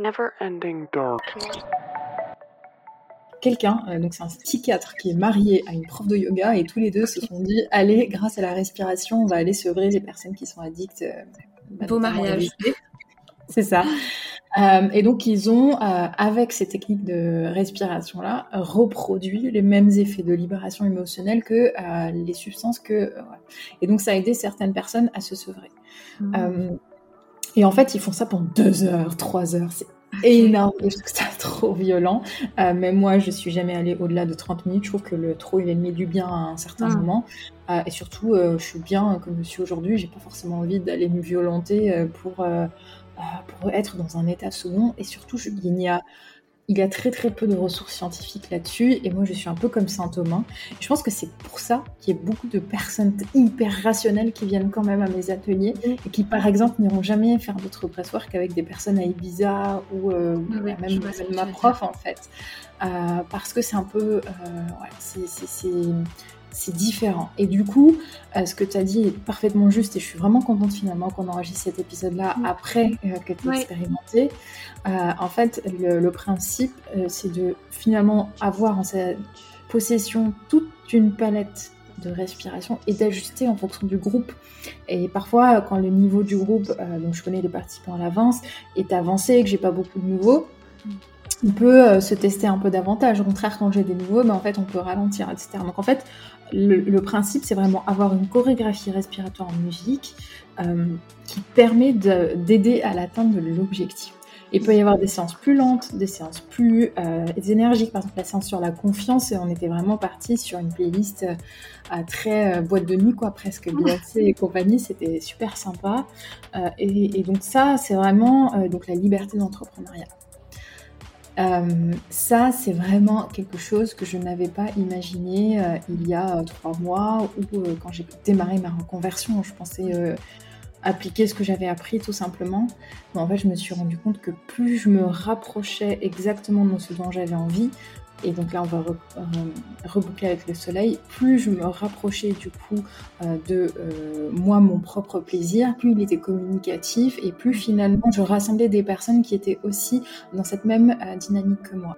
never-ending darkness. Quelqu'un, euh, donc c'est un psychiatre qui est marié à une prof de yoga et tous les deux se sont dit allez, grâce à la respiration, on va aller sevrer les personnes qui sont addictes. euh, bah, Beau mariage. C'est ça. Euh, et donc ils ont, euh, avec ces techniques de respiration-là, reproduit les mêmes effets de libération émotionnelle que euh, les substances que. euh. Et donc ça a aidé certaines personnes à se sevrer. Mhm. Et en fait, ils font ça pendant deux heures, trois heures. C'est énorme. Je trouve ça trop violent. Euh, mais moi, je suis jamais allée au-delà de 30 minutes. Je trouve que le trop, il est mis du bien à un certain Mm. moment. Euh, et surtout, euh, je suis bien comme je suis aujourd'hui. J'ai pas forcément envie d'aller me violenter euh, pour, pour être dans un état second. Et surtout, je- il y a il y a très très peu de ressources scientifiques là-dessus et moi je suis un peu comme saint Thomas. Je pense que c'est pour ça qu'il y a beaucoup de personnes hyper rationnelles qui viennent quand même à mes ateliers et qui par exemple n'iront jamais faire d'autres presswork avec des personnes à Ibiza ou euh, même, ma prof en fait. Euh, parce que c'est un peu... euh, ouais, c'est- c'est- différent. Et du coup, euh, ce que tu as dit est parfaitement juste et je suis vraiment contente finalement qu'on enregistre cet épisode-là Mm. après euh, que tu aies Ouais. expérimenté. Euh, en fait, le, le principe, c'est de finalement avoir en sa possession toute une palette de respiration et d'ajuster en fonction du groupe. Et parfois, quand le niveau du groupe, donc je connais les participants à l'avance, est avancé et que j'ai pas beaucoup de nouveaux, on peut euh, se tester un peu davantage. Au contraire, quand j'ai des nouveaux, ben, en fait, on peut ralentir, etc. Donc en fait, le, le principe, c'est vraiment avoir une chorégraphie respiratoire en musique euh, qui permet de- d'aider à l'atteinte de l'objectif. Il peut y avoir des séances plus lentes, des séances plus euh, énergiques. Par exemple, la séance sur la confiance, on était vraiment parti sur une playlist euh, à très euh, boîte de nuit, quoi, presque Beyoncé et compagnie. C'était super sympa. Euh, et, et donc ça, c'est vraiment euh, donc la liberté d'entrepreneuriat. Euh, ça, c'est vraiment quelque chose que je n'avais pas imaginé euh, il y a euh, trois mois ou quand j'ai démarré ma reconversion. Je pensais appliquer ce que j'avais appris tout simplement. Mais en fait, je me suis rendu compte que plus je me rapprochais exactement de ce dont j'avais envie, et donc là, on va euh, reboucler avec le soleil. Plus je me rapprochais du coup euh, de euh, moi, mon propre plaisir, plus il était communicatif et plus finalement je rassemblais des personnes qui étaient aussi dans cette même dynamique que moi.